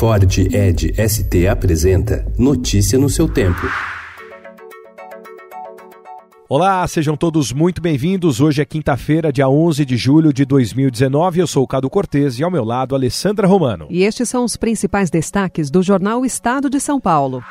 Ford Ed ST apresenta Notícia no seu tempo. Olá, sejam todos muito bem-vindos. Hoje é quinta-feira, dia 11 de julho de 2019. Eu sou o Cado Cortês e ao meu lado, Alessandra Romano. E estes são os principais destaques do jornal Estado de São Paulo.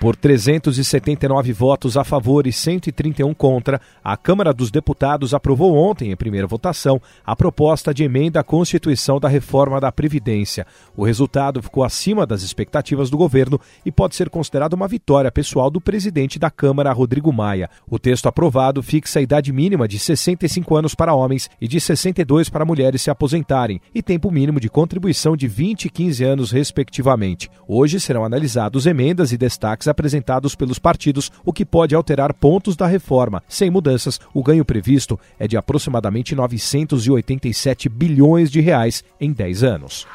Por 379 votos a favor e 131 contra, a Câmara dos Deputados aprovou ontem, em primeira votação, a proposta de emenda à Constituição da reforma da Previdência. O resultado ficou acima das expectativas do governo e pode ser considerado uma vitória pessoal do presidente da Câmara, Rodrigo Maia. O texto aprovado fixa a idade mínima de 65 anos para homens e de 62 para mulheres se aposentarem e tempo mínimo de contribuição de 20 e 15 anos, respectivamente. Hoje serão analisados emendas e destaques apresentados pelos partidos, o que pode alterar pontos da reforma. Sem mudanças, o ganho previsto é de aproximadamente 987 bilhões de reais em 10 anos.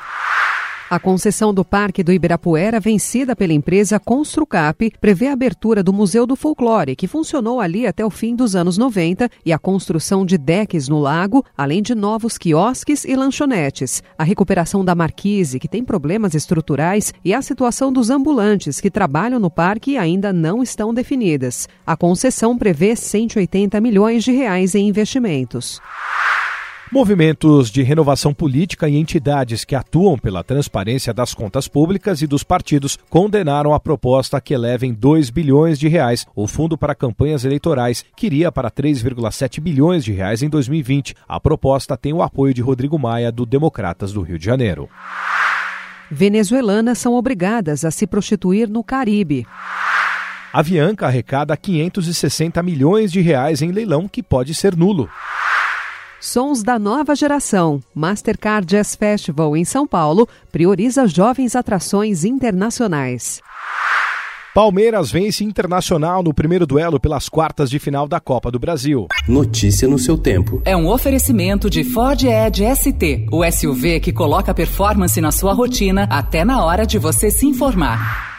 A concessão do Parque do Ibirapuera, vencida pela empresa Construcap, prevê a abertura do Museu do Folclore, que funcionou ali até o fim dos anos 90, e a construção de decks no lago, além de novos quiosques e lanchonetes. A recuperação da marquise, que tem problemas estruturais, e a situação dos ambulantes que trabalham no parque ainda não estão definidas. A concessão prevê 180 milhões de reais em investimentos. Movimentos de renovação política e entidades que atuam pela transparência das contas públicas e dos partidos condenaram a proposta que eleva em 2 bilhões de reais o fundo para campanhas eleitorais, que iria para 3,7 bilhões de reais em 2020. A proposta tem o apoio de Rodrigo Maia, do Democratas do Rio de Janeiro. Venezuelanas são obrigadas a se prostituir no Caribe. A Avianca arrecada 560 milhões de reais em leilão que pode ser nulo. Sons da nova geração. Mastercard Jazz Festival em São Paulo prioriza jovens atrações internacionais. Palmeiras vence Internacional no primeiro duelo pelas quartas de final da Copa do Brasil. Notícia no seu tempo. É um oferecimento de Ford Edge ST, o SUV que coloca performance na sua rotina até na hora de você se informar.